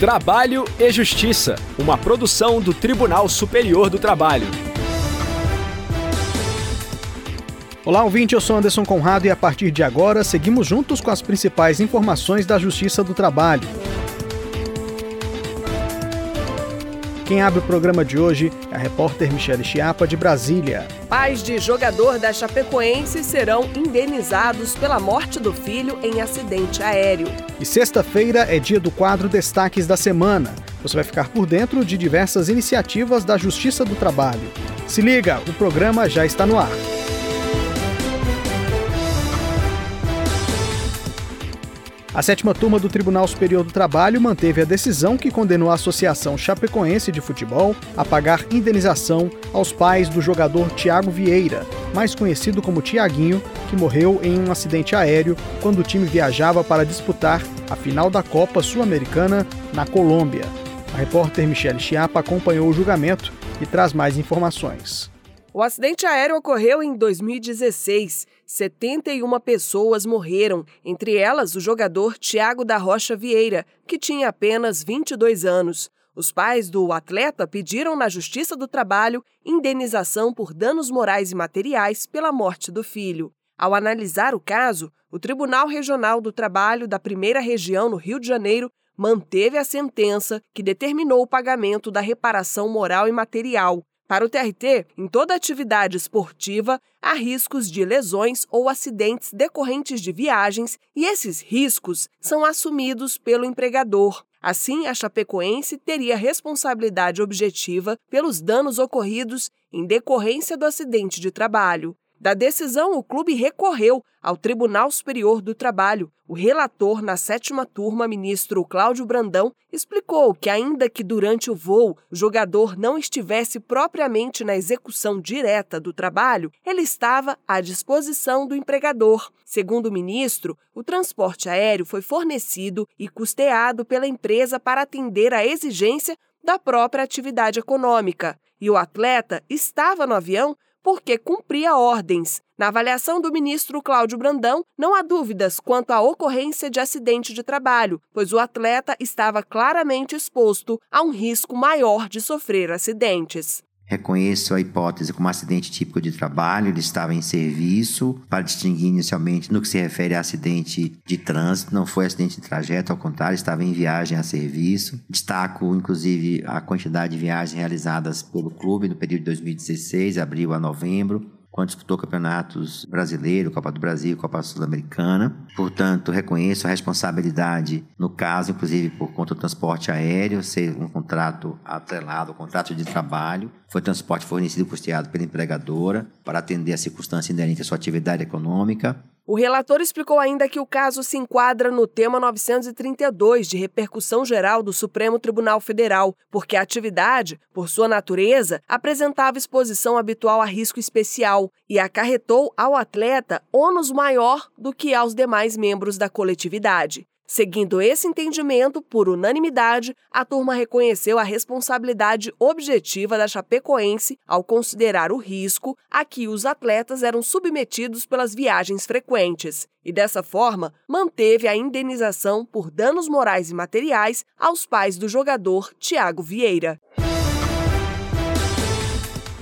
Trabalho e Justiça, uma produção do Tribunal Superior do Trabalho. Olá, ouvinte, eu sou Anderson Conrado e a partir de agora seguimos juntos com as principais informações da Justiça do Trabalho. Quem abre o programa de hoje é a repórter Michele Chiapa, de Brasília. Pais de jogador da Chapecoense serão indenizados pela morte do filho em acidente aéreo. E sexta-feira é dia do quadro Destaques da Semana. Você vai ficar por dentro de diversas iniciativas da Justiça do Trabalho. Se liga, o programa já está no ar. A sétima turma do Tribunal Superior do Trabalho manteve a decisão que condenou a Associação Chapecoense de Futebol a pagar indenização aos pais do jogador Tiago Vieira, mais conhecido como Tiaguinho, que morreu em um acidente aéreo quando o time viajava para disputar a final da Copa Sul-Americana na Colômbia. A repórter Michele Chiapa acompanhou o julgamento e traz mais informações. O acidente aéreo ocorreu em 2016. 71 pessoas morreram, entre elas o jogador Tiago da Rocha Vieira, que tinha apenas 22 anos. Os pais do atleta pediram na Justiça do Trabalho indenização por danos morais e materiais pela morte do filho. Ao analisar o caso, o Tribunal Regional do Trabalho da Primeira Região no Rio de Janeiro manteve a sentença que determinou o pagamento da reparação moral e material, para o TRT, em toda atividade esportiva, há riscos de lesões ou acidentes decorrentes de viagens e esses riscos são assumidos pelo empregador. Assim, a Chapecoense teria responsabilidade objetiva pelos danos ocorridos em decorrência do acidente de trabalho. Da decisão, o clube recorreu ao Tribunal Superior do Trabalho. O relator na sétima turma, ministro Cláudio Brandão, explicou que, ainda que durante o voo o jogador não estivesse propriamente na execução direta do trabalho, ele estava à disposição do empregador. Segundo o ministro, o transporte aéreo foi fornecido e custeado pela empresa para atender à exigência da própria atividade econômica. E o atleta estava no avião porque cumpria ordens. Na avaliação do ministro Cláudio Brandão, não há dúvidas quanto à ocorrência de acidente de trabalho, pois o atleta estava claramente exposto a um risco maior de sofrer acidentes. Reconheço a hipótese como acidente típico de trabalho, ele estava em serviço, para distinguir inicialmente no que se refere a acidente de trânsito, não foi acidente de trajeto, ao contrário, estava em viagem a serviço. Destaco, inclusive, a quantidade de viagens realizadas pelo clube no período de 2016, abril a novembro, quando disputou campeonatos brasileiro, Copa do Brasil, Copa Sul-Americana. Portanto, reconheço a responsabilidade, no caso, inclusive por conta do transporte aéreo, ser um contrato atrelado, um contrato de trabalho. Foi transporte fornecido e custeado pela empregadora para atender a circunstância inerente à sua atividade econômica. O relator explicou ainda que o caso se enquadra no tema 932 de repercussão geral do Supremo Tribunal Federal, porque a atividade, por sua natureza, apresentava exposição habitual a risco especial e acarretou ao atleta ônus maior do que aos demais membros da coletividade. Seguindo esse entendimento, por unanimidade, a turma reconheceu a responsabilidade objetiva da Chapecoense ao considerar o risco a que os atletas eram submetidos pelas viagens frequentes e, dessa forma, manteve a indenização por danos morais e materiais aos pais do jogador Tiago Vieira.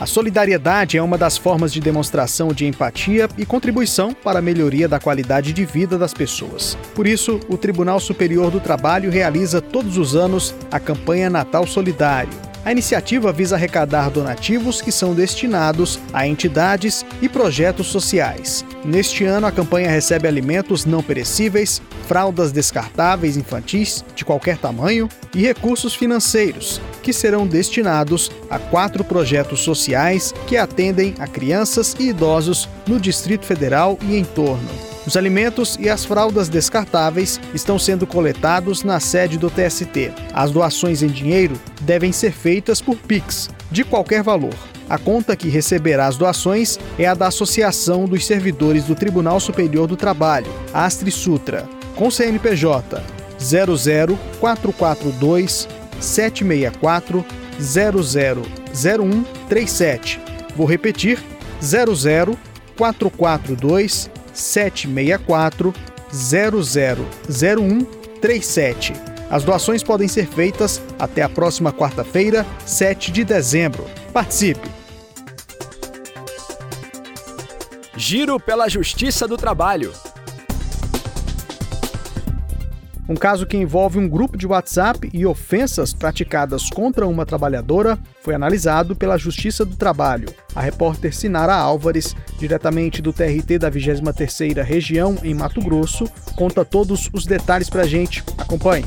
A solidariedade é uma das formas de demonstração de empatia e contribuição para a melhoria da qualidade de vida das pessoas. Por isso, o Tribunal Superior do Trabalho realiza todos os anos a campanha Natal Solidário. A iniciativa visa arrecadar donativos que são destinados a entidades e projetos sociais. Neste ano, a campanha recebe alimentos não perecíveis, fraldas descartáveis infantis de qualquer tamanho e recursos financeiros, que serão destinados a quatro projetos sociais que atendem a crianças e idosos no Distrito Federal e em torno. Os alimentos e as fraldas descartáveis estão sendo coletados na sede do TST. As doações em dinheiro devem ser feitas por Pix, de qualquer valor. A conta que receberá as doações é a da Associação dos Servidores do Tribunal Superior do Trabalho, Astri Sutra, com CNPJ 00442 764 000137. Vou repetir: 00442 764 000137. As doações podem ser feitas até a próxima quarta-feira, 7 de dezembro. Participe! Giro pela Justiça do Trabalho. Um caso que envolve um grupo de WhatsApp e ofensas praticadas contra uma trabalhadora foi analisado pela Justiça do Trabalho. A repórter Sinara Álvares, diretamente do TRT da 23ª Região em Mato Grosso, conta todos os detalhes pra gente. Acompanhe.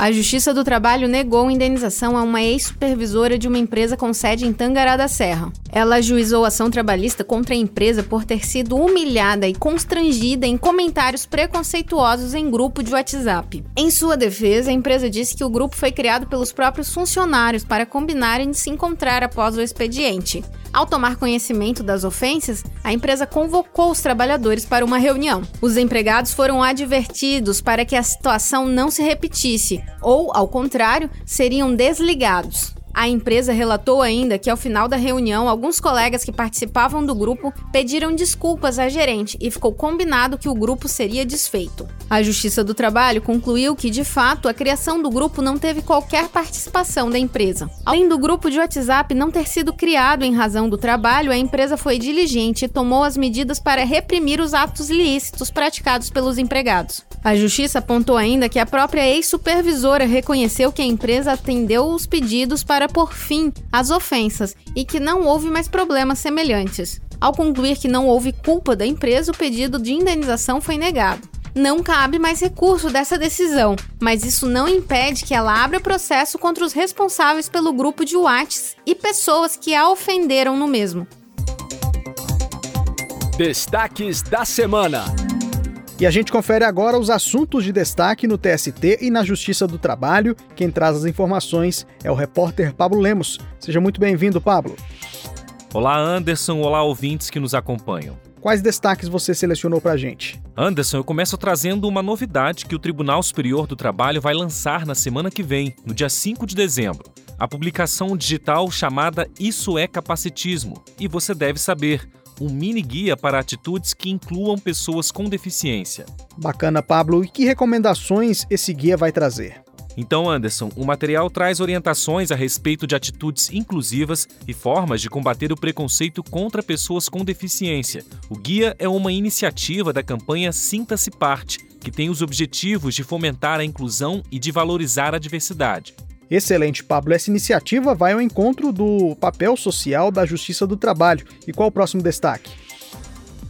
A Justiça do Trabalho negou indenização a uma ex-supervisora de uma empresa com sede em Tangará da Serra. Ela ajuizou ação trabalhista contra a empresa por ter sido humilhada e constrangida em comentários preconceituosos em grupo de WhatsApp. Em sua defesa, a empresa disse que o grupo foi criado pelos próprios funcionários para combinarem de se encontrar após o expediente. Ao tomar conhecimento das ofensas, a empresa convocou os trabalhadores para uma reunião. Os empregados foram advertidos para que a situação não se repetisse, ou, ao contrário, seriam desligados. A empresa relatou ainda que, ao final da reunião, alguns colegas que participavam do grupo pediram desculpas à gerente e ficou combinado que o grupo seria desfeito. A Justiça do Trabalho concluiu que, de fato, a criação do grupo não teve qualquer participação da empresa. Além do grupo de WhatsApp não ter sido criado em razão do trabalho, a empresa foi diligente e tomou as medidas para reprimir os atos ilícitos praticados pelos empregados. A Justiça apontou ainda que a própria ex-supervisora reconheceu que a empresa atendeu os pedidos para por fim às ofensas e que não houve mais problemas semelhantes. Ao concluir que não houve culpa da empresa, o pedido de indenização foi negado. Não cabe mais recurso dessa decisão, mas isso não impede que ela abra processo contra os responsáveis pelo grupo de Whats e pessoas que a ofenderam no mesmo. Destaques da semana. E a gente confere agora os assuntos de destaque no TST e na Justiça do Trabalho. Quem traz as informações é o repórter Pablo Lemos. Seja muito bem-vindo, Pablo. Olá, Anderson. Olá, ouvintes que nos acompanham. Quais destaques você selecionou para a gente? Anderson, eu começo trazendo uma novidade que o Tribunal Superior do Trabalho vai lançar na semana que vem, no dia 5 de dezembro. A publicação digital chamada Isso é Capacitismo. E você deve saber, um mini guia para atitudes que incluam pessoas com deficiência. Bacana, Pablo. E que recomendações esse guia vai trazer? Então, Anderson, o material traz orientações a respeito de atitudes inclusivas e formas de combater o preconceito contra pessoas com deficiência. O guia é uma iniciativa da campanha Sinta-se Parte, que tem os objetivos de fomentar a inclusão e de valorizar a diversidade. Excelente, Pablo. Essa iniciativa vai ao encontro do papel social da Justiça do Trabalho. E qual o próximo destaque?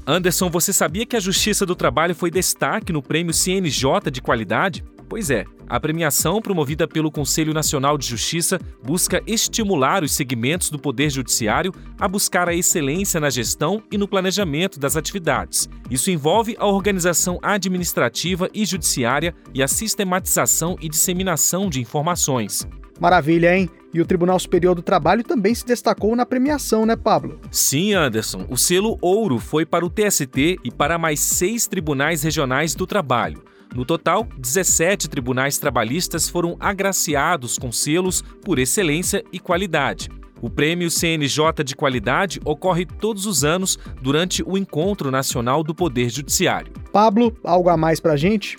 Anderson, você sabia que a Justiça do Trabalho foi destaque no Prêmio CNJ de Qualidade? Pois é, a premiação promovida pelo Conselho Nacional de Justiça busca estimular os segmentos do Poder Judiciário a buscar a excelência na gestão e no planejamento das atividades. Isso envolve a organização administrativa e judiciária e a sistematização e disseminação de informações. Maravilha, hein? E o Tribunal Superior do Trabalho também se destacou na premiação, né, Pablo? Sim, Anderson. O selo Ouro foi para o TST e para mais seis tribunais regionais do trabalho. No total, 17 tribunais trabalhistas foram agraciados com selos por excelência e qualidade. O Prêmio CNJ de Qualidade ocorre todos os anos durante o Encontro Nacional do Poder Judiciário. Pablo, algo a mais para a gente?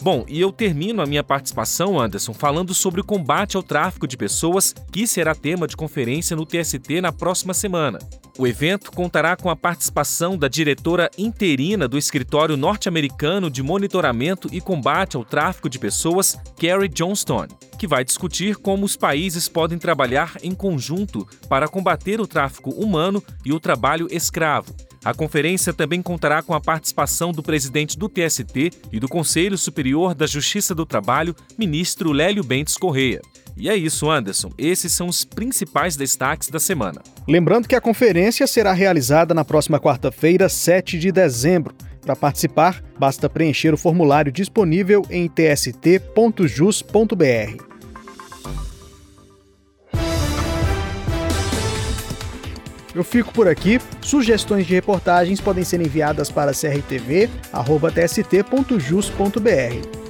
Bom, e eu termino a minha participação, Anderson, falando sobre o combate ao tráfico de pessoas, que será tema de conferência no TST na próxima semana. O evento contará com a participação da diretora interina do Escritório Norte-Americano de Monitoramento e Combate ao Tráfico de Pessoas, Carrie Johnstone, que vai discutir como os países podem trabalhar em conjunto para combater o tráfico humano e o trabalho escravo a conferência também contará com a participação do presidente do TST e do Conselho Superior da Justiça do Trabalho, ministro Lélio Bentes Correia. E é isso, Anderson. Esses são os principais destaques da semana. Lembrando que a conferência será realizada na próxima quarta-feira, 7 de dezembro. Para participar, basta preencher o formulário disponível em tst.jus.br. Eu fico por aqui. Sugestões de reportagens podem ser enviadas para crtv.tst.jus.br.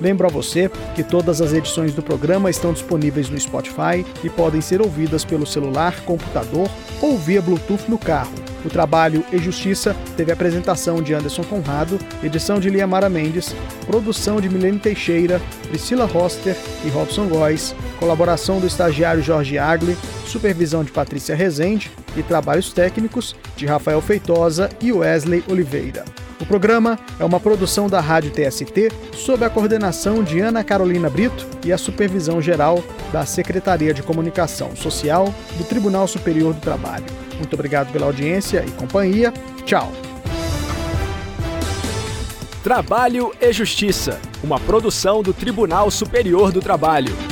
Lembro a você que todas as edições do programa estão disponíveis no Spotify e podem ser ouvidas pelo celular, computador ou via Bluetooth no carro. O Trabalho e Justiça teve apresentação de Anderson Conrado, edição de Liamara Mendes, produção de Milene Teixeira, Priscila Roster e Robson Góes, colaboração do estagiário Jorge Agli, supervisão de Patrícia Rezende e trabalhos técnicos de Rafael Feitosa e Wesley Oliveira. O programa é uma produção da Rádio TST sob a coordenação de Ana Carolina Brito e a supervisão geral da Secretaria de Comunicação Social do Tribunal Superior do Trabalho. Muito obrigado pela audiência e companhia. Tchau. Trabalho e Justiça, uma produção do Tribunal Superior do Trabalho.